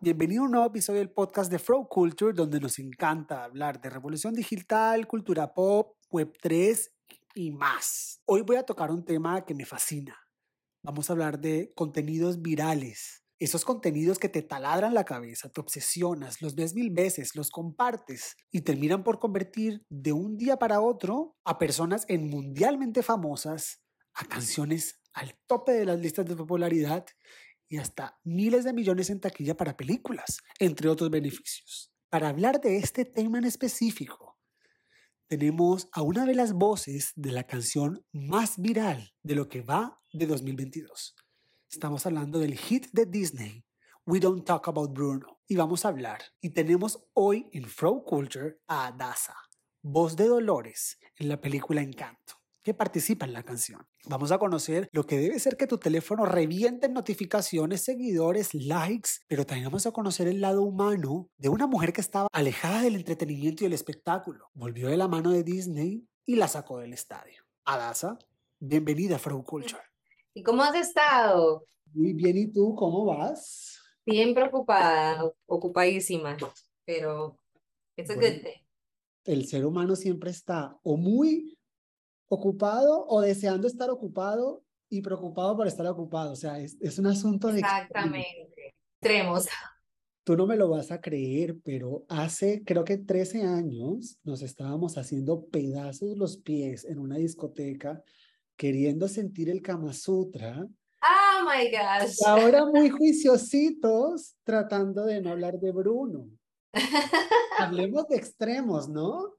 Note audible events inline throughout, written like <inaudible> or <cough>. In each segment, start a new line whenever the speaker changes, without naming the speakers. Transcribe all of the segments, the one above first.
Bienvenido a un nuevo episodio del podcast de Flow Culture, donde nos encanta hablar de revolución digital, cultura pop, Web3 y más. Hoy voy a tocar un tema que me fascina. Vamos a hablar de contenidos virales. Esos contenidos que te taladran la cabeza, te obsesionas, los ves mil veces, los compartes y terminan por convertir de un día para otro a personas en mundialmente famosas, a canciones al tope de las listas de popularidad y hasta miles de millones en taquilla para películas, entre otros beneficios. Para hablar de este tema en específico, tenemos a una de las voces de la canción más viral de lo que va de 2022. Estamos hablando del hit de Disney, We Don't Talk About Bruno. Y vamos a hablar. Y tenemos hoy en Flow Culture a Adasa, voz de Dolores en la película Encanto que participa en la canción. Vamos a conocer lo que debe ser que tu teléfono reviente en notificaciones, seguidores, likes, pero también vamos a conocer el lado humano de una mujer que estaba alejada del entretenimiento y el espectáculo. Volvió de la mano de Disney y la sacó del estadio. Adasa, bienvenida a Flow Culture.
¿Y cómo has estado?
Muy bien, ¿y tú cómo vas?
Bien preocupada, ocupadísima, pero it's a good day.
El ser humano siempre está o muy ocupado o deseando estar ocupado y preocupado por estar ocupado. O sea, es, es un asunto de...
Exactamente. Extremos.
Tú no me lo vas a creer, pero hace creo que 13 años nos estábamos haciendo pedazos los pies en una discoteca queriendo sentir el Kama Sutra.
Oh my gosh.
ahora muy juiciositos tratando de no hablar de Bruno. <laughs> Hablemos de extremos, ¿no?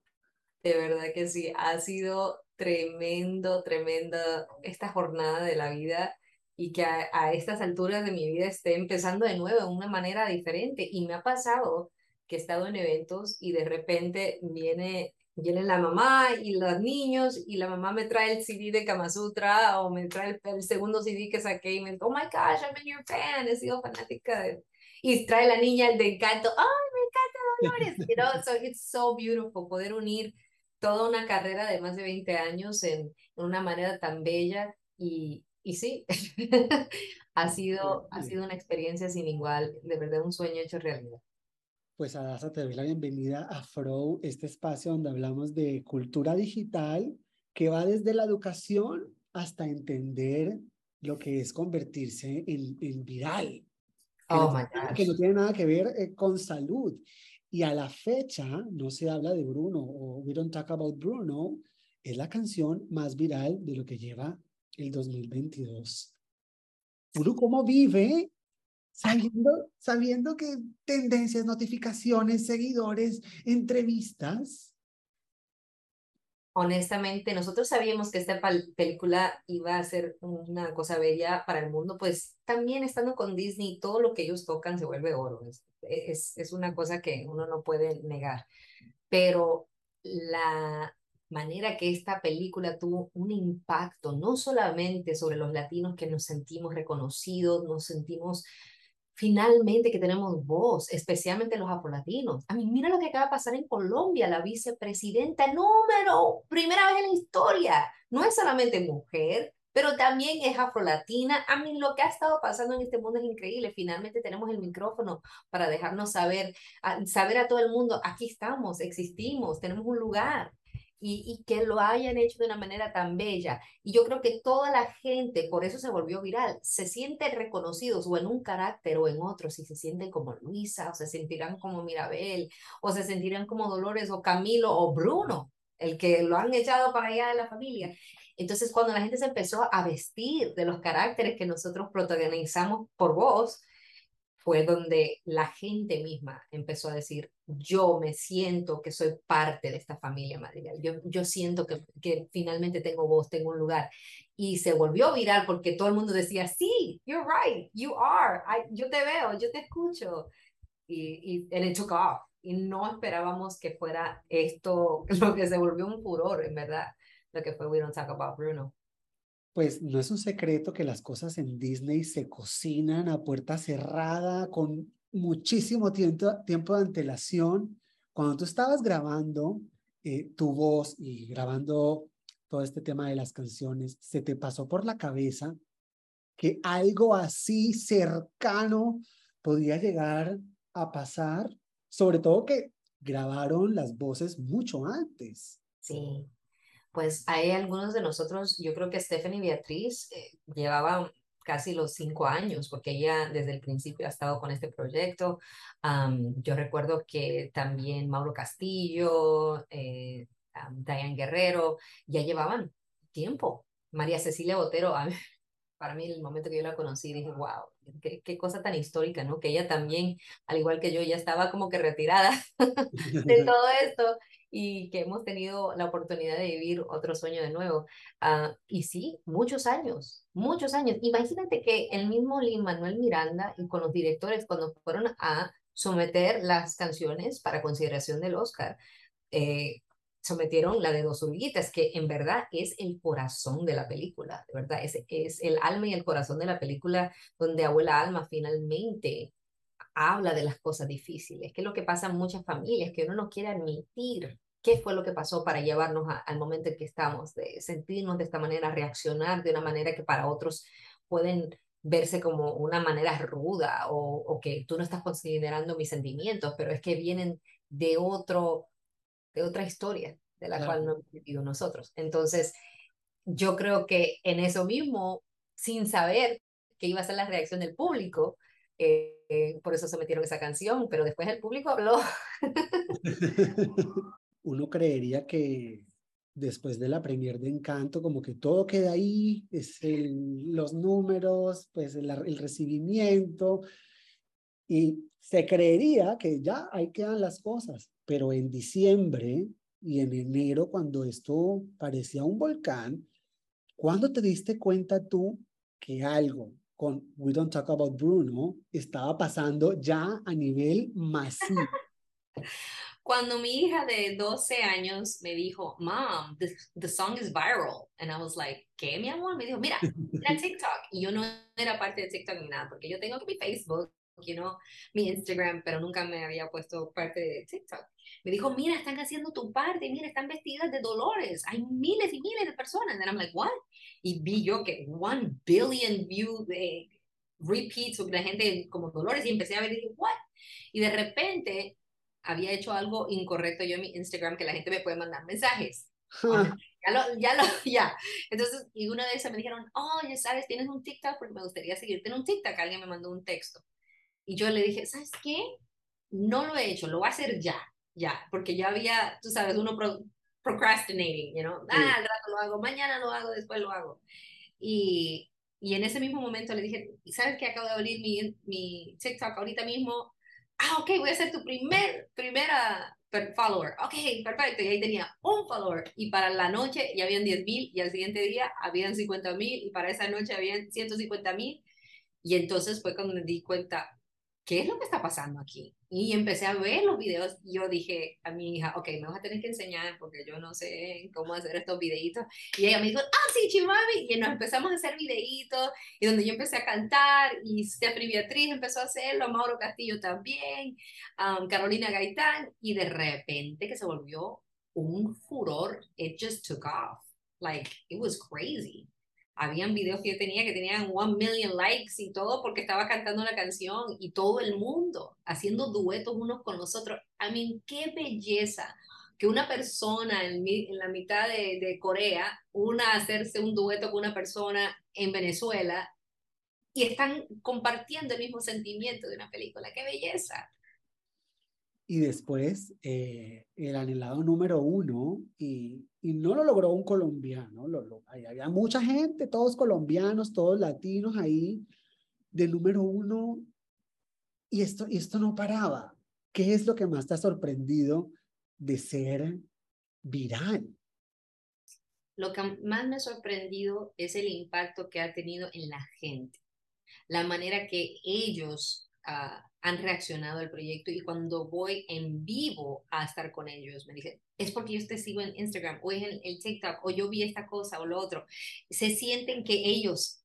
De verdad que sí, ha sido tremendo, tremenda esta jornada de la vida y que a, estas alturas de mi vida esté empezando de nuevo de una manera diferente. Y me ha pasado que he estado en eventos y de repente viene, viene la mamá y los niños y la mamá me trae el CD de Kama Sutra o me trae el, segundo CD que saqué y me dice, oh my gosh, I'm your fan, he sido fanática de... Y trae la niña el de encanto, ¡ay, me encanta Dolores! <laughs> You know, so it's so beautiful poder unir toda una carrera de más de 20 años en, una manera tan bella y, y sí, <laughs> ha, sido, ha sido una experiencia sin igual, de verdad un sueño hecho realidad.
Pues Adasa, te doy la bienvenida a Frow, este espacio donde hablamos de cultura digital que va desde la educación hasta entender lo que es convertirse en, en viral.
Oh,
que no tiene nada que ver eh, con salud. Y a la fecha no se habla de Bruno o We Don't Talk About Bruno. Es la canción más viral de lo que lleva el 2022. ¿Uno cómo vive sabiendo, sabiendo que tendencias, notificaciones, seguidores, entrevistas
honestamente, nosotros sabíamos que esta película iba a ser una cosa bella para el mundo, pues también estando con Disney, todo lo que ellos tocan se vuelve oro. Es, es, una cosa que uno no puede negar. Pero la manera que esta película tuvo un impacto, no solamente sobre los latinos que nos sentimos reconocidos, nos sentimos finalmente que tenemos voz, especialmente los afrolatinos. A mí, mira lo que acaba de pasar en Colombia, la vicepresidenta número, primera vez en la historia. No es solamente mujer, pero también es afrolatina. A mí lo que ha estado pasando en este mundo es increíble. Finalmente tenemos el micrófono para dejarnos saber, saber a todo el mundo, aquí estamos, existimos, tenemos un lugar y, que lo hayan hecho de una manera tan bella. Y yo creo que toda la gente, por eso se volvió viral, se sienten reconocidos o en un carácter o en otro, si se sienten como Luisa, o se sentirán como Mirabel, o se sentirán como Dolores o Camilo o Bruno, el que lo han echado para allá de la familia. Entonces, cuando la gente se empezó a vestir de los caracteres que nosotros protagonizamos por voz, fue donde la gente misma empezó a decir, yo me siento que soy parte de esta familia madrigal, yo, yo siento que, que finalmente tengo voz, tengo un lugar. Y se volvió viral porque todo el mundo decía, sí, you're right, you are, yo te veo, yo te escucho. Y, y it took off. Y no esperábamos que fuera esto <laughs> lo que se volvió un furor, en verdad, lo que fue We Don't Talk About Bruno
pues no es un secreto que las cosas en Disney se cocinan a puerta cerrada con muchísimo tiempo, tiempo de antelación. Cuando tú estabas grabando eh, tu voz y grabando todo este tema de las canciones, ¿se te pasó por la cabeza que algo así cercano podía llegar a pasar, sobre todo que grabaron las voces mucho antes.
Sí, pues hay algunos de nosotros, yo creo que Stephanie Beatriz eh, llevaba casi los cinco años, porque ella desde el principio ha estado con este proyecto. yo recuerdo que también Mauro Castillo, eh, Diane Guerrero, ya llevaban tiempo. María Cecilia Botero, <laughs> para mí el momento que yo la conocí, dije, wow, qué, qué, cosa tan histórica, ¿no? Que ella también, al igual que yo, ya estaba como que retirada <laughs> de <laughs> todo esto y que hemos tenido la oportunidad de vivir otro sueño de nuevo. Uh, y sí, muchos años, muchos años. Imagínate que el mismo Lin Manuel Miranda y con los directores cuando fueron a someter las canciones para consideración del Oscar, eh, sometieron la de Dos Oruguitas, que en verdad es el corazón de la película, de verdad, es, es el alma y el corazón de la película donde Abuela Alma finalmente habla de las cosas difíciles, que es lo que pasa en muchas familias, que uno no quiere admitir qué fue lo que pasó para llevarnos al momento en que estamos, de sentirnos de esta manera, reaccionar de una manera que para otros pueden verse como una manera ruda o, o que tú no estás considerando mis sentimientos, pero es que vienen de otro, de otra historia de la cual no hemos vivido nosotros. Entonces, yo creo que en eso mismo, sin saber qué iba a ser la reacción del público, eh, por eso se metieron esa canción, pero después el público habló. <laughs>
Uno creería que después de la premier de Encanto, como que todo queda ahí, es los números, pues el, el recibimiento, y se creería que ya ahí quedan las cosas, pero en diciembre y en enero, cuando esto parecía un volcán, ¿cuándo te diste cuenta tú que algo con We Don't Talk About Bruno estaba pasando ya a nivel masivo. <laughs>
Cuando mi hija de 12 años me dijo, Mom, the, the song is viral. And I was like, ¿qué, mi amor? Me dijo, mira, <laughs> mira TikTok. Y yo no era parte de TikTok ni nada, porque yo tengo mi Facebook, you know, mi Instagram, pero nunca me había puesto parte de TikTok. Me dijo, mira, están haciendo tu parte, mira, están vestidas de dolores. Hay miles y miles de personas. And I'm like, what? Y vi yo que one billion view de repeats sobre la gente como dolores y empecé a ver y dije, what? Y de repente había hecho algo incorrecto yo en mi Instagram que la gente me puede mandar mensajes. <laughs> ya lo, ya lo, <laughs> ya. Entonces, y una de esas me dijeron, oh, ya sabes, tienes un TikTok porque me gustaría seguirte en un TikTok. Alguien me mandó un texto. Y yo le dije, ¿sabes qué? No lo he hecho, lo voy a hacer ya ya, porque ya había, tú sabes, uno procrastinating, you know, ah, al rato lo hago, mañana lo hago, después lo hago. Y, y en ese mismo momento le dije, ¿sabes que acabo de abrir mi, mi TikTok ahorita mismo? Ah, ok, voy a ser tu primer, primera follower. Ok, perfecto. Y ahí tenía un follower. Y para la noche ya habían 10 mil y al siguiente día habían 50 mil y para esa noche habían 150 mil. Y entonces fue cuando me di cuenta, ¿qué es lo que está pasando aquí? Y empecé a ver los videos y yo dije a mi hija, ok, me vas a tener que enseñar porque yo no sé cómo hacer estos videitos. Y ella me dijo, ah, sí, chimami. Y nos empezamos a hacer videitos y donde yo empecé a cantar y Stephanie Beatriz empezó a hacerlo, Mauro Castillo también, um, Carolina Gaitán y de repente que se volvió un furor, it just took off. Like, it was crazy habían videos que yo tenía que tenían one million likes y todo porque estaba cantando la canción y todo el mundo haciendo duetos unos con los otros. I mean, qué belleza que una persona en, en la mitad de, de, Corea, una hacerse un dueto con una persona en Venezuela y están compartiendo el mismo sentimiento de una película. ¡Qué belleza!
Y después eh, el anhelado número uno, y, y, no lo logró un colombiano, lo, lo, había mucha gente, todos colombianos, todos latinos ahí, del número uno, y esto, y esto no paraba. ¿Qué es lo que más te ha sorprendido de ser viral?
Lo que más me ha sorprendido es el impacto que ha tenido en la gente, la manera que ellos uh, han reaccionado al proyecto y cuando voy en vivo a estar con ellos, me dicen, es porque yo te sigo en Instagram o en el TikTok o yo vi esta cosa o lo otro. Se sienten que ellos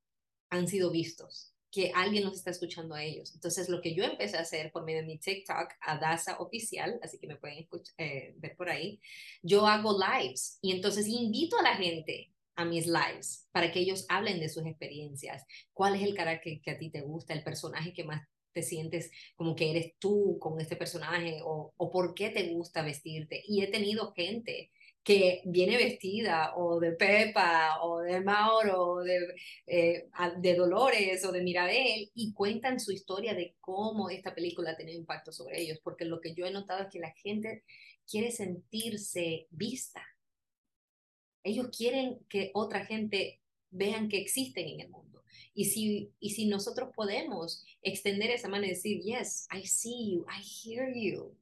han sido vistos, que alguien los está escuchando a ellos. Entonces, lo que yo empecé a hacer por medio de mi TikTok, Adasa Oficial, así que me pueden escuchar, eh, ver por ahí, yo hago lives y entonces invito a la gente a mis lives para que ellos hablen de sus experiencias, cuál es el carácter que a ti te gusta, el personaje que más te sientes como que eres tú con este personaje o, o por qué te gusta vestirte. Y he tenido gente que viene vestida o de Pepa o de Mauro o de, eh, de Dolores o de Mirabel y cuentan su historia de cómo esta película ha tenido impacto sobre ellos, porque lo que yo he notado es que la gente quiere sentirse vista. Ellos quieren que otra gente vean que existen en el mundo. Y si, y si nosotros podemos extender esa mano y decir, yes, I see you, I hear you,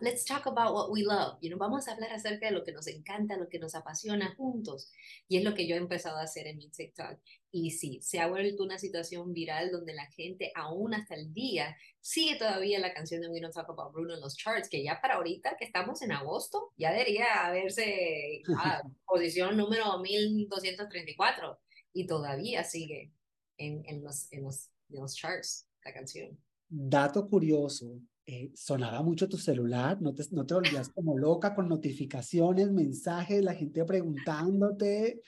let's talk about what we love. You know, vamos a hablar acerca de lo que nos encanta, lo que nos apasiona juntos. Y es lo que yo he empezado a hacer en mi TikTok. Y sí, se ha vuelto una situación viral donde la gente, aún hasta el día, sigue todavía la canción de We Don't Talk About Bruno en los charts, que ya para ahorita, que estamos en agosto, ya debería haberse a <laughs> posición número 1234 y todavía sigue en, en, los, en, los, en los charts la canción.
Dato curioso, eh, sonaba mucho tu celular, no te, no te volvías <laughs> como loca con notificaciones, mensajes, la gente preguntándote,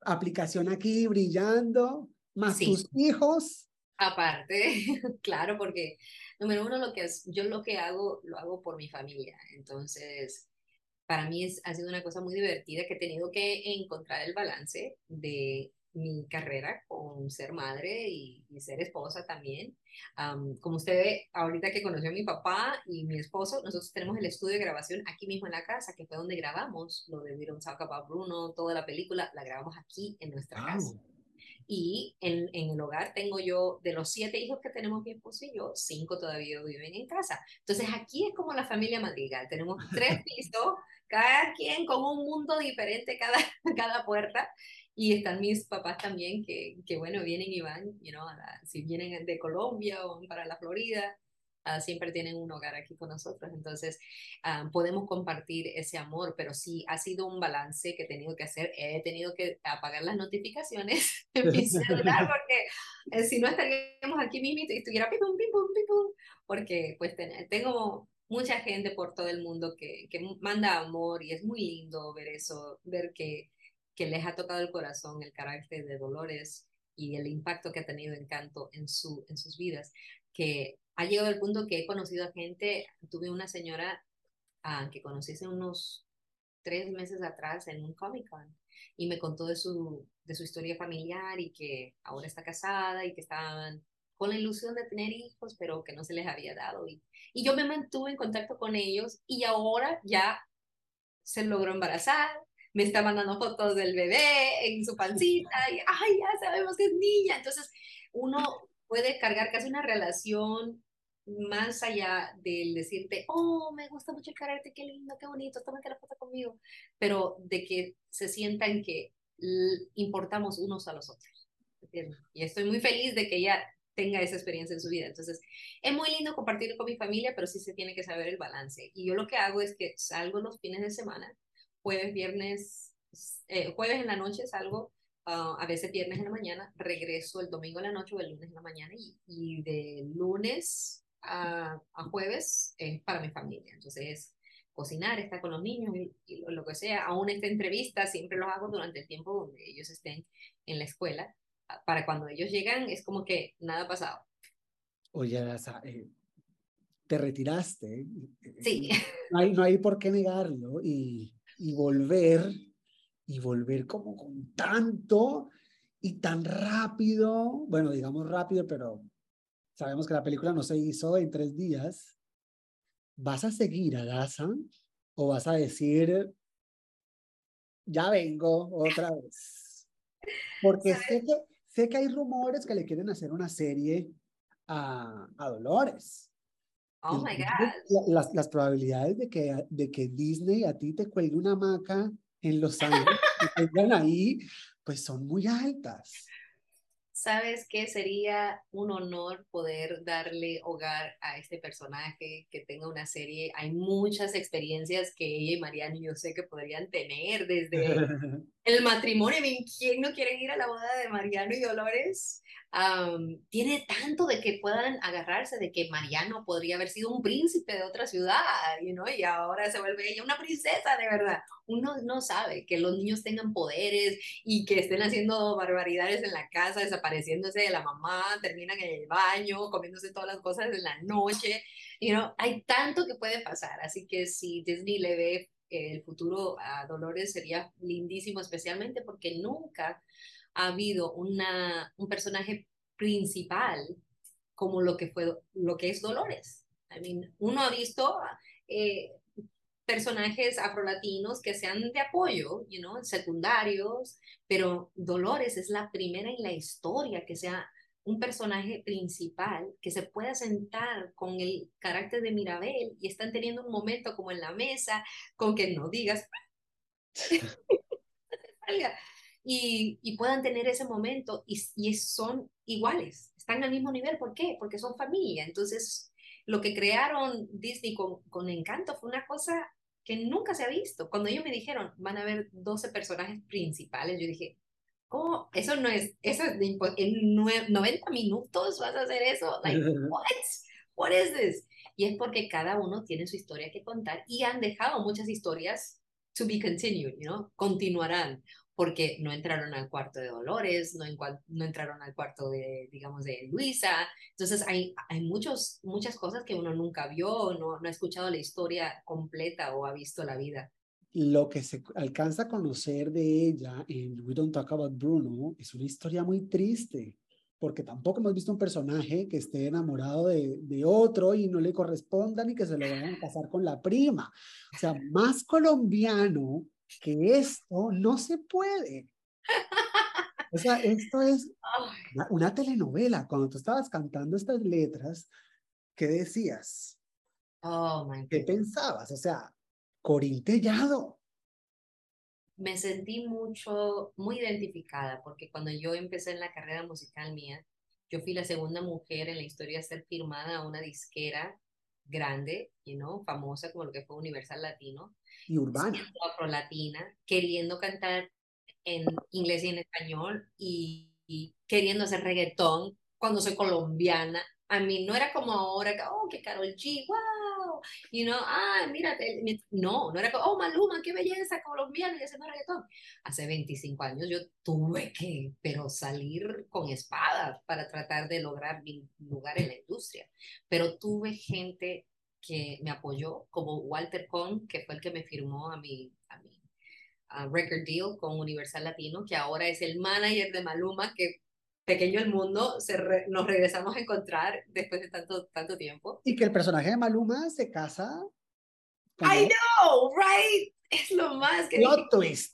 aplicación aquí brillando, más tus hijos.
Aparte, <laughs> claro, porque número uno, lo que es, yo lo que hago, lo hago por mi familia. Entonces, para mí es, ha sido una cosa muy divertida que he tenido que encontrar el balance de mi carrera con ser madre y, ser esposa también. como usted ve, ahorita que conoció a mi papá y mi esposo, nosotros tenemos el estudio de grabación aquí mismo en la casa, que fue donde grabamos lo de We Don't Talk About Bruno, toda la película, la grabamos aquí en nuestra casa. Y en, en, el hogar tengo yo, de los siete hijos que tenemos mi esposo y yo, cinco todavía viven en casa. Entonces aquí es como la familia madrigal. Tenemos tres <laughs> pisos, cada quien con un mundo diferente, cada, <laughs> cada puerta. Y están mis papás también, que, que bueno, vienen y van, you know, si vienen de Colombia o para la Florida, uh, siempre tienen un hogar aquí con nosotros. Entonces, uh, podemos compartir ese amor, pero sí ha sido un balance que he tenido que hacer. He tenido que apagar las notificaciones <laughs> en mi <laughs> celular, porque eh, si no estaríamos aquí mismo y estuviera pim, pim, pim, pum, porque pues tengo mucha gente por todo el mundo que, que manda amor y es muy lindo ver eso, ver que que les ha tocado el corazón el carácter de Dolores y el impacto que ha tenido Encanto en, su, en sus vidas, que ha llegado al punto que he conocido a gente, tuve una señora ah, que conocí hace unos tres meses atrás en un Comic Con y me contó de su, historia familiar y que ahora está casada y que estaban con la ilusión de tener hijos, pero que no se les había dado. Y yo me mantuve en contacto con ellos y ahora ya se logró embarazar, me está mandando fotos del bebé en su pancita y, ay, ya sabemos que es niña. Entonces, uno puede cargar casi una relación más allá del decirte, oh, me gusta mucho el carácter, qué lindo, qué bonito, tómate la foto conmigo, pero de que se sientan que importamos unos a los otros. Y estoy muy feliz de que ella tenga esa experiencia en su vida. Entonces, es muy lindo compartir con mi familia, pero sí se tiene que saber el balance. Y yo lo que hago es que salgo los fines de semana jueves, viernes, eh, jueves en la noche salgo, uh, a veces viernes en la mañana, regreso el domingo en la noche o el lunes en la mañana y, y de lunes a, a, jueves es para mi familia. Entonces es cocinar, estar con los niños y, lo, que sea. Aún esta entrevista siempre lo hago durante el tiempo donde ellos estén en la escuela. Para cuando ellos llegan es como que nada ha pasado.
Oye, eh, te retiraste.
Sí.
No hay, no hay por qué negarlo. Y y volver, y volver como con tanto y tan rápido, bueno, digamos rápido, pero sabemos que la película no se hizo en tres días. ¿Vas a seguir a Gaza o vas a decir, ya vengo otra vez? Porque sé que, sé que hay rumores que le quieren hacer una serie a, a Dolores.
Oh my God.
Las, las probabilidades de que, de que Disney a ti te cuelgue una hamaca en Los Ángeles y tengan ahí, pues son muy altas.
¿Sabes qué? Sería un honor poder darle hogar a este personaje, que tenga una serie. Hay muchas experiencias que ella y Mariano yo sé que podrían tener desde <laughs> el matrimonio. ¿Quién no quiere ir a la boda de Mariano y Dolores? tiene tanto de que puedan agarrarse de que Mariano podría haber sido un príncipe de otra ciudad, you know, y ahora se vuelve ella una princesa de verdad. Uno no sabe que los niños tengan poderes y que estén haciendo barbaridades en la casa, desapareciéndose de la mamá, terminan en el baño, comiéndose todas las cosas en la noche. You know, hay tanto que puede pasar, así que si Disney le ve el futuro a Dolores sería lindísimo, especialmente porque nunca ha habido una, un personaje principal como lo que, fue, lo que es Dolores. I mean, uno ha visto eh, personajes afrolatinos que sean de apoyo, you know, secundarios, pero Dolores es la primera en la historia que sea un personaje principal que se pueda sentar con el carácter de Mirabel y están teniendo un momento como en la mesa con que no digas <laughs> y, y, puedan tener ese momento y, y son iguales, están al mismo nivel. ¿Por qué? Porque son familia. Entonces, lo que crearon Disney con, con Encanto fue una cosa que nunca se ha visto. Cuando ellos me dijeron, van a haber 12 personajes principales, yo dije, ¿cómo? Eso no es, eso es en 90 minutos vas a hacer eso. Like, <laughs> what? What is this? Y es porque cada uno tiene su historia que contar y han dejado muchas historias to be continued, you know, continuarán porque no entraron al cuarto de Dolores, no, no entraron al cuarto de, digamos, de Luisa. Entonces hay, hay muchos, muchas cosas que uno nunca vio, no, no ha escuchado la historia completa o ha visto la vida.
Lo que se alcanza a conocer de ella en We Don't Talk About Bruno es una historia muy triste, porque tampoco hemos visto un personaje que esté enamorado de, de otro y no le corresponda ni que se lo vayan a casar con la prima. O sea, más colombiano que esto no se puede. O sea, esto es una, telenovela. Cuando tú estabas cantando estas letras, ¿qué decías?
Oh, my
¿Qué pensabas? O sea, corintellado.
Me sentí mucho, muy identificada, porque cuando yo empecé en la carrera musical mía, yo fui la segunda mujer en la historia a ser firmada a una disquera grande, you know, famosa como lo que fue Universal Latino.
Y urbana.
Afro-latina, queriendo cantar en inglés y en español y, queriendo hacer reggaetón cuando soy colombiana. A mí no era como ahora, oh, que Carol G, wow, you know, ah, mírate, no, no era como, oh, Maluma, qué belleza, colombiana y haciendo reggaetón. Hace 25 años yo tuve que, pero salir con espadas para tratar de lograr mi lugar en la industria. Pero tuve gente que me apoyó, como Walter Cohn, que fue el que me firmó a mi, a mi record deal con Universal Latino, que ahora es el manager de Maluma, que pequeño el mundo, se nos regresamos a encontrar después de tanto, tanto tiempo.
Y que el personaje de Maluma se casa.
I know, right? Es lo más que...
Plot twist.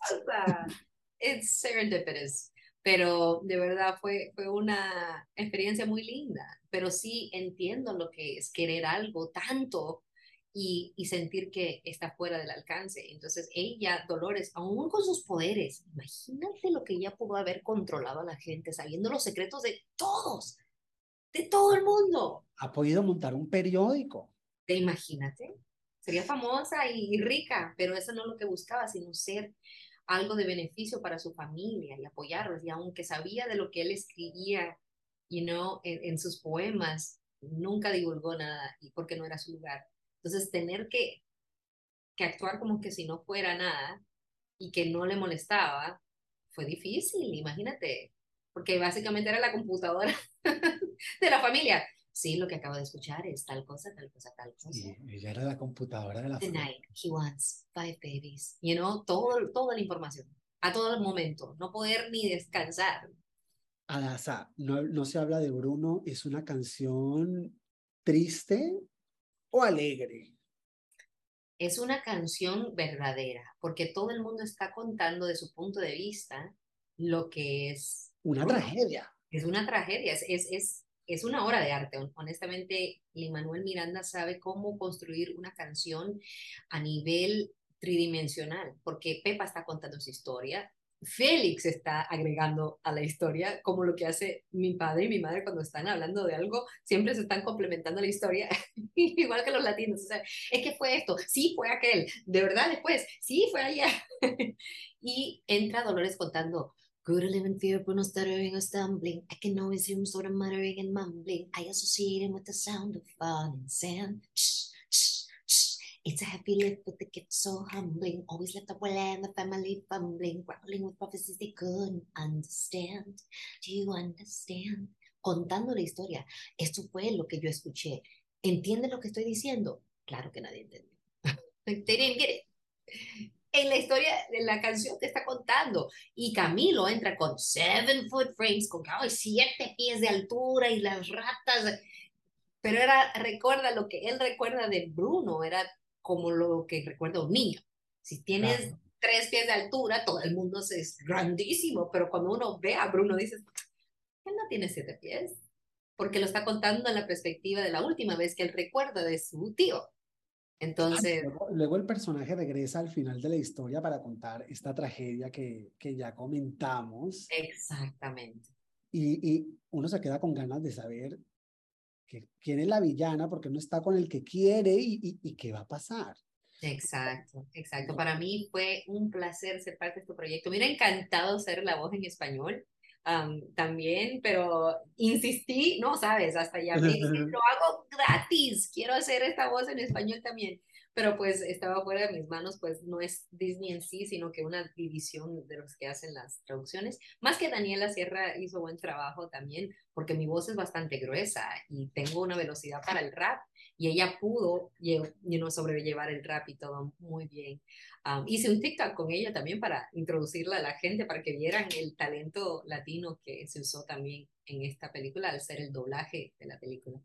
It's serendipitous pero de verdad fue, fue una experiencia muy linda, pero sí entiendo lo que es querer algo tanto y, y, sentir que está fuera del alcance. Entonces ella, Dolores, aún con sus poderes, imagínate lo que ella pudo haber controlado a la gente, sabiendo los secretos de todos, de todo el mundo.
Ha podido montar un periódico.
¿Te imagínate? Sería famosa y, y rica, pero eso no es lo que buscaba, sino ser algo de beneficio para su familia y apoyarlos. Y aunque sabía de lo que él escribía, you know, en, sus poemas, nunca divulgó nada y porque no era su lugar. Entonces, tener que, que actuar como que si no fuera nada y que no le molestaba, fue difícil, imagínate, porque básicamente era la computadora <laughs> de la familia sí, lo que acabo de escuchar es tal cosa, tal cosa, tal cosa.
Sí, ella era la computadora de la
Tonight, he wants five babies. You know, todo, toda la información, a todo el momento, no poder ni descansar.
Adasa, no, no se habla de Bruno, ¿es una canción triste o alegre?
Es una canción verdadera, porque todo el mundo está contando de su punto de vista lo que es...
Una tragedia.
Es una tragedia, es, es, es es una obra de arte. Honestamente, Lin Manuel Miranda sabe cómo construir una canción a nivel tridimensional, porque Pepa está contando su historia, Félix está agregando a la historia, como lo que hace mi padre y mi madre cuando están hablando de algo, siempre se están complementando la historia, <laughs> igual que los latinos. O sea, es que fue esto, sí fue aquel, de verdad después, sí fue allá. <laughs> y entra Dolores contando live in fear, Bruno stuttering or stumbling. I can always hear him sort of muttering and mumbling. I associate him with the sound of falling sand. Shh, shh. It's a heavy lift, but the gift so humbling. Always left the abuela and the family fumbling, growling with prophecies they couldn't understand. Do you understand? Contando la historia. Esto fue lo que yo escuché. ¿Entiende lo que estoy diciendo? Claro que nadie entendió. <laughs> They en la historia de la canción que está contando. Y Camilo entra con seven foot frames, con oh, siete pies de altura y las ratas. Pero era, recuerda lo que él recuerda de Bruno, era como lo que recuerda un niño. Si tienes tres pies de altura, todo el mundo es grandísimo, pero cuando uno ve a Bruno, dices, él no tiene siete pies, porque lo está contando en la perspectiva de la última vez que él recuerda de su tío. Entonces...
Luego, el personaje regresa al final de la historia para contar esta tragedia que, que ya comentamos.
Exactamente.
Y, y, uno se queda con ganas de saber que, la villana porque no está con el que quiere y, y, y qué va a pasar.
Exacto, exacto. Para mí fue un placer ser parte de este proyecto. Me hubiera encantado ser la voz en español también, pero insistí, no sabes, hasta ya me dije, lo hago gratis, quiero hacer esta voz en español también, pero pues estaba fuera de mis manos, pues no es Disney en sí, sino que una división de los que hacen las traducciones. Más que Daniela Sierra hizo buen trabajo también, porque mi voz es bastante gruesa y tengo una velocidad para el rap y ella pudo you know, sobrellevar el rap y todo muy bien. Um, hice un TikTok con ella también para introducirla a la gente, para que vieran el talento latino que se usó también en esta película al ser el doblaje de la película.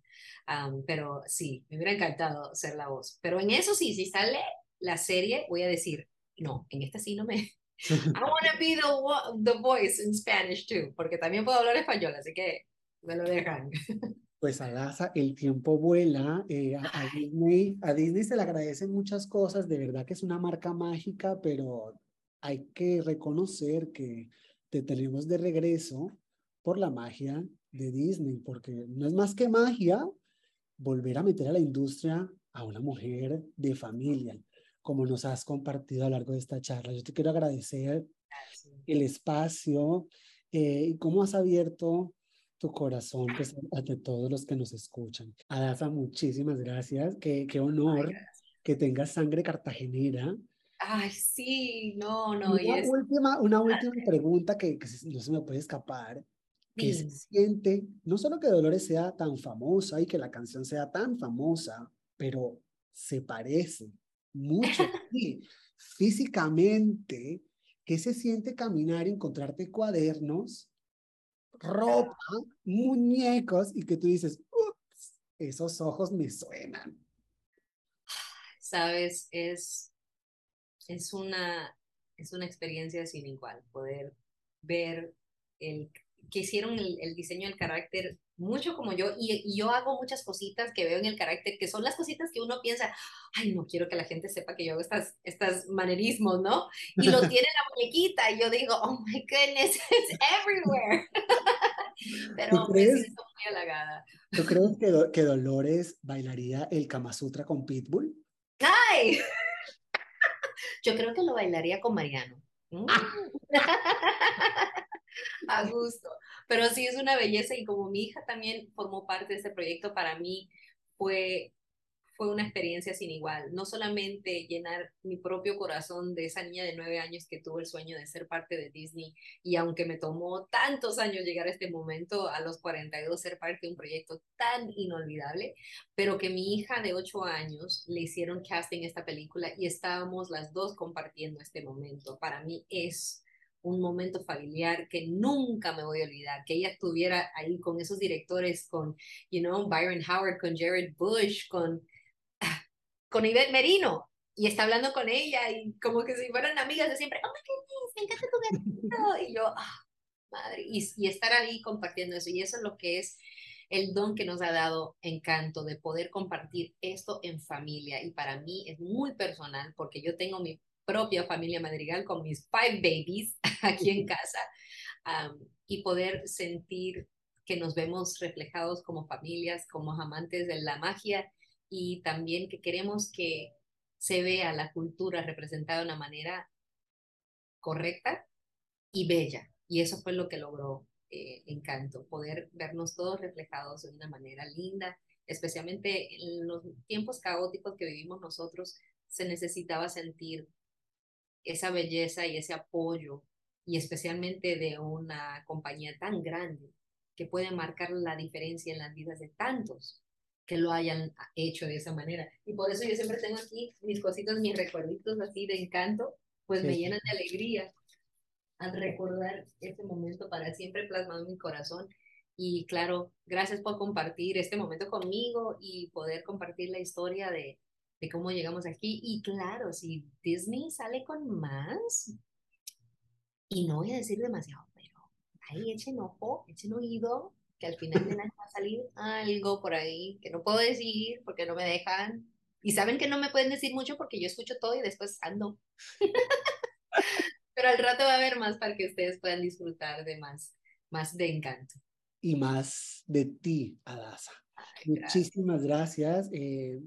Um, pero sí, me hubiera encantado ser la voz. Pero en eso sí, si sale la serie, voy a decir, no, en esta sí no me... <laughs> I want to be the, the voice in Spanish too, porque también puedo hablar español, así que me lo dejan. <laughs>
Pues Adasa, el tiempo vuela. Eh, a, Disney, a Disney se le agradecen muchas cosas. De verdad que es una marca mágica, pero hay que reconocer que te tenemos de regreso por la magia de Disney, porque no es más que magia volver a meter a la industria a una mujer de familia, como nos has compartido a lo largo de esta charla. Yo te quiero agradecer el espacio eh, y cómo has abierto tu corazón pues, ante todos los que nos escuchan. Adasa, muchísimas gracias. Qué, qué honor que tengas sangre cartagenera.
Ay, sí, no, no.
Una, última, una última pregunta que, que, no se me puede escapar. ¿Qué se siente? No solo que Dolores sea tan famosa y que la canción sea tan famosa, pero se parece mucho <laughs> físicamente. ¿Qué se siente caminar y encontrarte cuadernos ropa, muñecos y que tú dices, ups, esos ojos me suenan.
Sabes, es, es, una, es una experiencia sin igual poder ver el que hicieron el, el diseño del carácter mucho como yo, y, yo hago muchas cositas que veo en el carácter, que son las cositas que uno piensa, ay, no quiero que la gente sepa que yo hago estas, estas manerismos, ¿no? Y lo <laughs> tiene la muñequita, y yo digo, oh my goodness, <laughs> it's everywhere. <laughs> Pero me siento muy halagada.
¿Tú crees que, que Dolores bailaría el Kama Sutra con Pitbull?
¡Ay! Yo creo que lo bailaría con Mariano. Mm. a gusto. Pero sí es una belleza y como mi hija también formó parte de este proyecto, para mí fue, fue una experiencia sin igual. No solamente llenar mi propio corazón de esa niña de nueve años que tuvo el sueño de ser parte de Disney y aunque me tomó tantos años llegar a este momento, a los 42, ser parte de un proyecto tan inolvidable, pero que mi hija de ocho años le hicieron casting esta película y estábamos las dos compartiendo este momento. Para mí es un momento familiar que nunca me voy a olvidar, que ella estuviera ahí con esos directores, con, you know, Byron Howard, con Jared Bush, con, con Yvette Merino, y está hablando con ella, y como que si fueran amigas de siempre, oh my goodness, me encanta tu gatito, y yo, ah, madre, y, y estar ahí compartiendo eso, y eso es lo que es el don que nos ha dado Encanto de poder compartir esto en familia. Y para mí es muy personal porque yo tengo mi propia familia madrigal con mis five babies <laughs> aquí en casa y poder sentir que nos vemos reflejados como familias, como amantes de la magia y también que queremos que se vea la cultura representada de una manera correcta y bella, Y eso fue lo que logró eh, Encanto, poder vernos todos reflejados de una manera linda, especialmente en los tiempos caóticos que vivimos nosotros, se necesitaba sentir esa belleza y ese apoyo, y especialmente de una compañía tan grande que puede marcar la diferencia en las vidas de tantos que lo hayan hecho de esa manera. Y por eso yo siempre tengo aquí mis cositas, mis recuerditos así de encanto, pues me llenan de alegría al recordar ese momento para siempre plasmado en mi corazón. Y claro, gracias por compartir este momento conmigo y poder compartir la historia de, de cómo llegamos aquí. Y claro, si Disney sale con más, y no voy a decir demasiado, pero ahí echen ojo, echen oído, que al final del año va a salir algo por ahí que no puedo decir porque no me dejan. Y saben que no me pueden decir mucho porque yo escucho todo y después ando. <laughs> Pero al rato va a haber más para que ustedes puedan disfrutar de más, más de encanto.
Y más de ti, Adasa. Muchísimas gracias. Eh,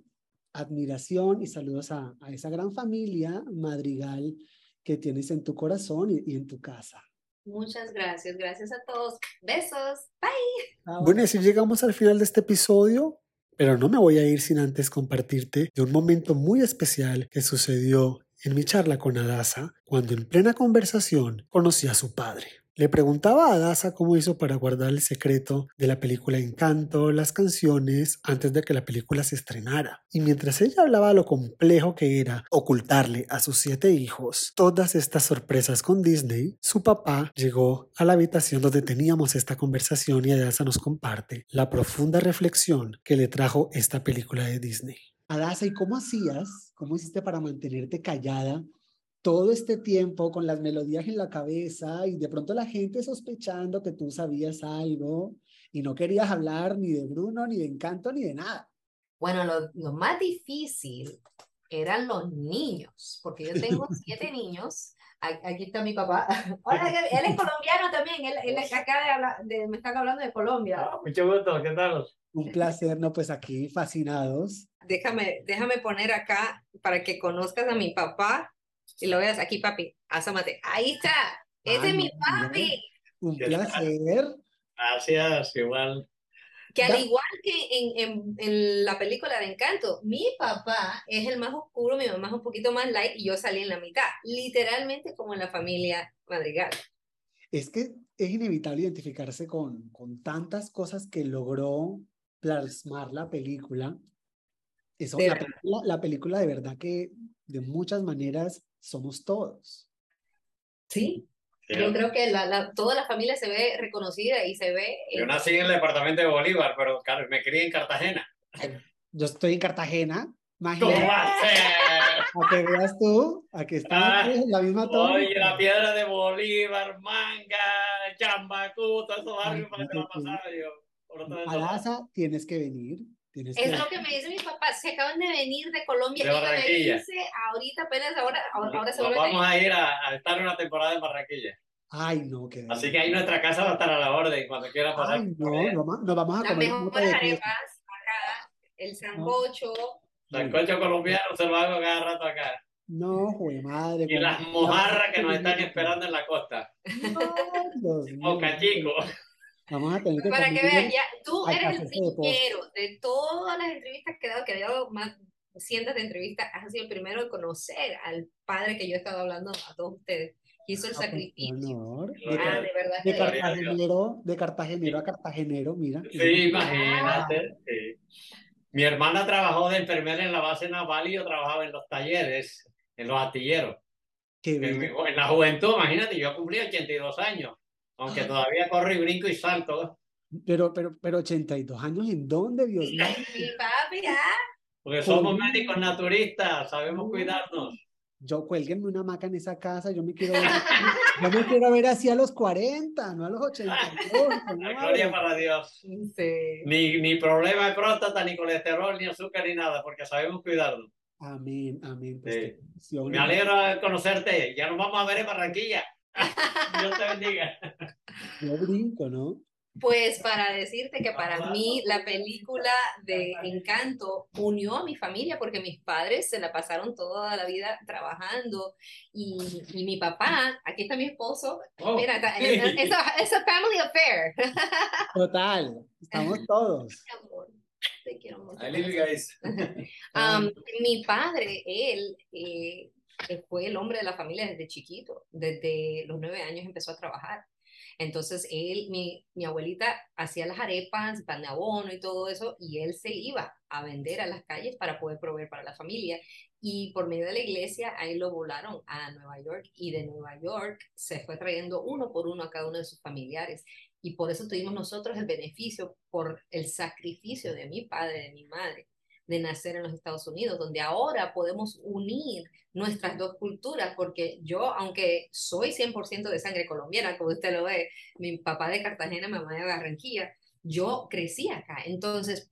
admiración y saludos a, a, esa gran familia madrigal que tienes en tu corazón y, y en tu casa.
Muchas gracias, gracias a todos. Besos, bye.
Bueno, y así llegamos al final de este episodio, pero no me voy a ir sin antes compartirte de un momento muy especial que sucedió en mi charla con Adasa cuando en plena conversación conocí a su padre. Le preguntaba a Adasa cómo hizo para guardar el secreto de la película Encanto, las canciones, antes de que la película se estrenara. Y mientras ella hablaba lo complejo que era ocultarle a sus siete hijos todas estas sorpresas con Disney, su papá llegó a la habitación donde teníamos esta conversación y Adasa nos comparte la profunda reflexión que le trajo esta película de Disney. Adasa, ¿y cómo hacías? ¿Cómo hiciste para mantenerte callada todo este tiempo con las melodías en la cabeza y de pronto la gente sospechando que tú sabías algo y no querías hablar ni de Bruno, ni de Encanto, ni de nada?
Bueno, lo, lo más difícil eran los niños, porque yo tengo <laughs> siete niños. Aquí está mi papá. <laughs> Hola, él es colombiano también. Él, él acaba de hablar, de, me están hablando de Colombia.
Ah, mucho gusto, ¿qué tal?
Un placer, no, pues aquí fascinados.
Déjame, déjame poner acá para que conozcas a mi papá y lo veas aquí, papi. Asómate. Ahí está. Ese es mi papi.
Un placer.
Gracias, igual.
Que al igual que en, en, en, la película de Encanto, mi papá es el más oscuro, mi mamá es un poquito más light y yo salí en la mitad, literalmente como en la familia Madrigal.
Es que es inevitable identificarse con, con tantas cosas que logró plasmar la película. Eso, la película, la película de verdad que de muchas maneras somos todos.
Sí, yo creo que la, la, toda la familia se ve reconocida y se ve...
Yo nací en el departamento de Bolívar, pero me crié en Cartagena.
Yo estoy en Cartagena.
¿Cómo va a ser? <laughs>
A que veas tú, aquí está ah, la misma
toma. Oye, la piedra de Bolívar, Manga, Chambacú, todos esos barrios para que la pasaba yo.
Alasa, tienes que venir.
Tienes es que... lo que me dice mi papá, se acaban de venir de Colombia,
de Barranquilla.
ahorita apenas ahora, ahora se
Vamos a ir a, a, estar una temporada en Barranquilla.
Ay, no, que
Así que ahí nuestra casa va a estar a la orden cuando quiera pasar.
Ay, no, no, no vamos a
Las
comer.
mejores arepas acá, el sancocho.
Sancocho colombiano se lo hago cada rato acá.
No, joder, madre.
Y las mojarras que nos están esperando en la costa.
No,
Boca chico.
Vamos a tener que
Para que vean, ya, tú eres el primero de todas las entrevistas que he dado, que he dado más cientos de entrevistas, has sido el primero de conocer al padre que yo he estado hablando a todos ustedes. Hizo el sacrificio.
Honor.
De, ah, de verdad.
De cartagenero, de cartagenero a cartagenero, mira.
Sí, imagínate. Sí. Mi hermana trabajó de enfermera en la base naval y yo trabajaba en los talleres, en los astilleros.
Qué
en, en, la juventud, imagínate, yo cumplí 82 años. Aunque todavía corro y brinco y salto.
Pero, pero, pero 82 años, ¿en dónde, Dios mío?
Mi papi, ¿ah?
Porque somos médicos naturistas, sabemos cuidarnos.
Yo cuélguenme una maca en esa casa, yo me quiero ver, yo me quiero ver así a los 40, no a los 82.
La gloria para Dios.
Sí.
Ni, ni problema de próstata, ni colesterol, ni azúcar, ni nada, porque sabemos cuidarnos.
Amén, amén. Pues
sí. Me alegro de conocerte. Ya nos vamos a ver en Barranquilla. Dios te bendiga.
Yo brinco, ¿no?
Pues para decirte que para mí la película de Encanto unió a mi familia porque mis padres se la pasaron toda la vida trabajando y, y mi papá, aquí está mi esposo,
Oh.
mira, está- es a- es a family affair.
Total, estamos todos.
Amor, Te quiero mucho.
I love you guys. <laughs>
Um, mi padre, él eh, eh, fue el hombre de la familia desde chiquito, desde los nueve años empezó a trabajar. Entonces, él, mi, mi abuelita hacía las arepas, pan de abono y todo eso, y él se iba a vender a las calles para poder proveer para la familia. Y por medio de la iglesia, ahí lo volaron a Nueva York, y de Nueva York se fue trayendo uno por uno a cada uno de sus familiares. Y por eso tuvimos nosotros el beneficio por el sacrificio de mi padre, de mi madre, de nacer en los Estados Unidos, donde ahora podemos unir nuestras dos culturas, porque yo, aunque soy 100% de sangre colombiana, como usted lo ve, mi papá de Cartagena, mi mamá de Barranquilla, yo crecí acá, entonces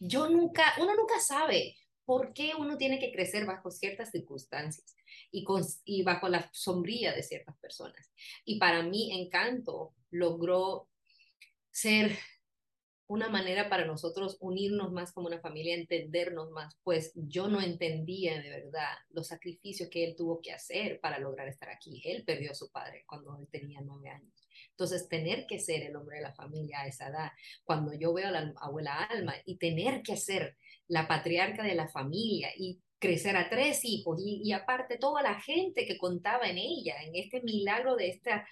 yo nunca, uno nunca sabe por qué uno tiene que crecer bajo ciertas circunstancias y, y bajo la sombrilla de ciertas personas. Y para mí, Encanto logró ser una manera para nosotros unirnos más como una familia, entendernos más, pues yo no entendía de verdad los sacrificios que él tuvo que hacer para lograr estar aquí. Él perdió a su padre cuando él tenía nueve años. Entonces, tener que ser el hombre de la familia a esa edad, cuando yo veo a la abuela Alma y tener que ser la patriarca de la familia y crecer a tres hijos y, aparte toda la gente que contaba en ella, en este milagro de esta,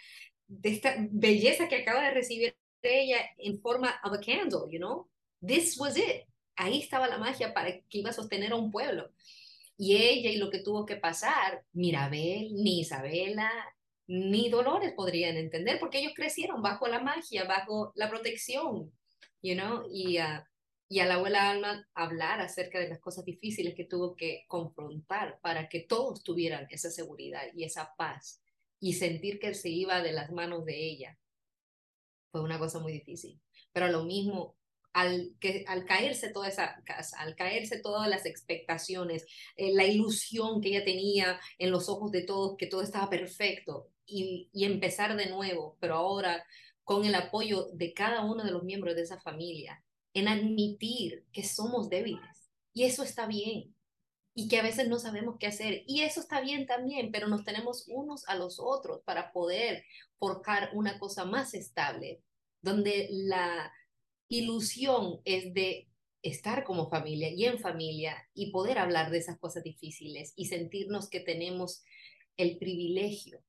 de esta belleza que acaba de recibir ella en forma of a candle, you know? This was it. Ahí estaba la magia para que iba a sostener a un pueblo. Y ella y lo que tuvo que pasar, Mirabel, ni Isabela, ni Dolores podrían entender porque ellos crecieron bajo la magia, bajo la protección, you know? Y, uh, y a la abuela Alma hablar acerca de las cosas difíciles que tuvo que confrontar para que todos tuvieran esa seguridad y esa paz y sentir que se iba de las manos de ella fue una cosa muy difícil. Pero lo mismo, al, que, al caerse toda esa casa, al caerse todas las expectaciones, eh, la ilusión que ella tenía en los ojos de todos, que todo estaba perfecto, y, y empezar de nuevo, pero ahora con el apoyo de cada uno de los miembros de esa familia, en admitir que somos débiles. Y eso está bien. Y que a veces no sabemos qué hacer. Y eso está bien también, pero nos tenemos unos a los otros para poder forjar una cosa más estable, donde la ilusión es de estar como familia y en familia y poder hablar de esas cosas difíciles y sentirnos que tenemos el privilegio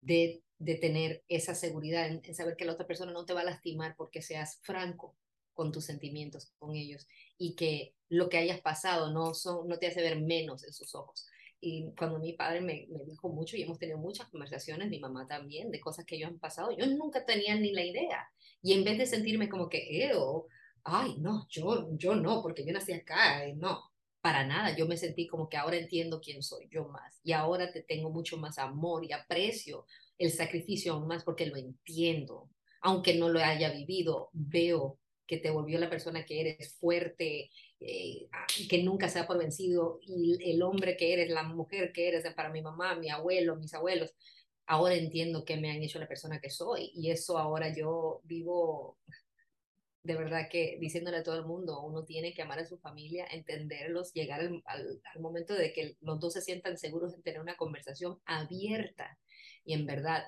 de, de tener esa seguridad en, en, saber que la otra persona no te va a lastimar porque seas franco con tus sentimientos con ellos y que lo que hayas pasado no, son, no te hace ver menos en sus ojos. Y cuando mi padre me, dijo mucho y hemos tenido muchas conversaciones, mi mamá también, de cosas que ellos han pasado, yo nunca tenía ni la idea. Y en vez de sentirme como que, Eo, ay, no, yo, yo no, porque yo nací acá, no, para nada. Yo me sentí como que ahora entiendo quién soy yo más. Y ahora te tengo mucho más amor y aprecio el sacrificio aún más porque lo entiendo. Aunque no lo haya vivido, veo que te volvió la persona que eres, fuerte, eh, que nunca se da por vencido, y el hombre que eres, la mujer que eres, para mi mamá, mi abuelo, mis abuelos, ahora entiendo que me han hecho la persona que soy, y eso ahora yo vivo de verdad que diciéndole a todo el mundo, uno tiene que amar a su familia, entenderlos, llegar al, al, momento de que los dos se sientan seguros de tener una conversación abierta y en verdad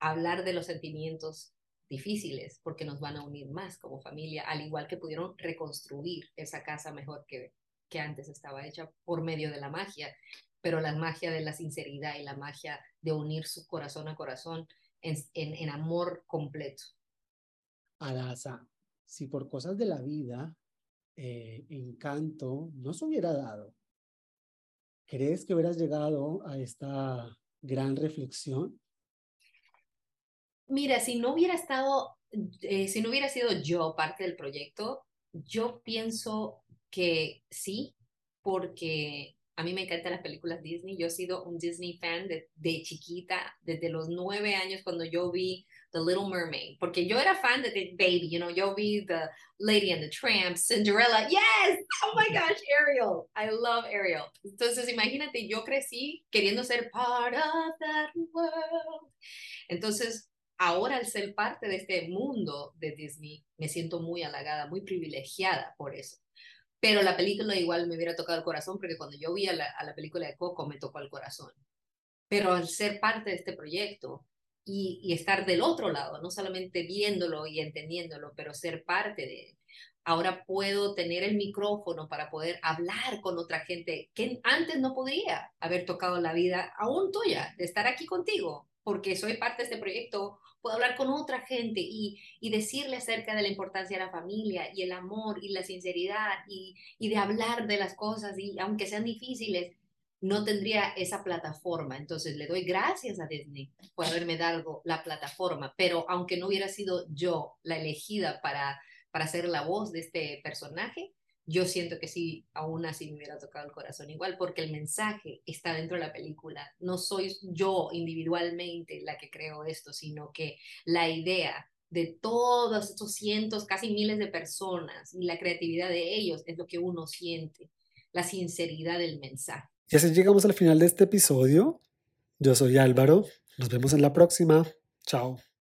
hablar de los sentimientos difíciles porque nos van a unir más como familia, al igual que pudieron reconstruir esa casa mejor que, que antes estaba hecha por medio de la magia, pero la magia de la sinceridad y la magia de unir su corazón a corazón en, en, en amor completo.
Arasa, si por cosas de la vida eh, Encanto no se hubiera dado, ¿crees que hubieras llegado a esta gran reflexión?
Mira, si no hubiera estado, eh, si no hubiera sido yo parte del proyecto, yo pienso que sí, porque a mí me encantan las películas Disney. Yo he sido un Disney fan de, de chiquita, desde los nueve años cuando yo vi The Little Mermaid, porque yo era fan de The Baby, you know, yo vi The Lady and the Tramp, Cinderella, yes, oh my <laughs> gosh, Ariel, I love Ariel. Entonces, imagínate, yo crecí queriendo ser part of that world. Entonces, ahora al ser parte de este mundo de Disney, me siento muy halagada, muy privilegiada por eso. Pero la película igual me hubiera tocado el corazón, porque cuando yo vi a la, película de Coco me tocó el corazón. Pero al ser parte de este proyecto y, y estar del otro lado, no solamente viéndolo y entendiéndolo, pero ser parte de, ahora puedo tener el micrófono para poder hablar con otra gente que antes no podría haber tocado la vida aún tuya, de estar aquí contigo, porque soy parte de este proyecto, puedo hablar con otra gente y, y decirle acerca de la importancia de la familia y el amor y la sinceridad y, y de hablar de las cosas y aunque sean difíciles, no tendría esa plataforma. Entonces le doy gracias a Disney por haberme dado la plataforma, pero aunque no hubiera sido yo la elegida para para ser la voz de este personaje, yo siento que sí, aún así me hubiera tocado el corazón igual, porque el mensaje está dentro de la película. No soy yo individualmente la que creo esto, sino que la idea de todos estos cientos, casi miles de personas y la creatividad de ellos es lo que uno siente, la sinceridad del mensaje.
Y así llegamos al final de este episodio. Yo soy Álvaro. Nos vemos en la próxima. Chao.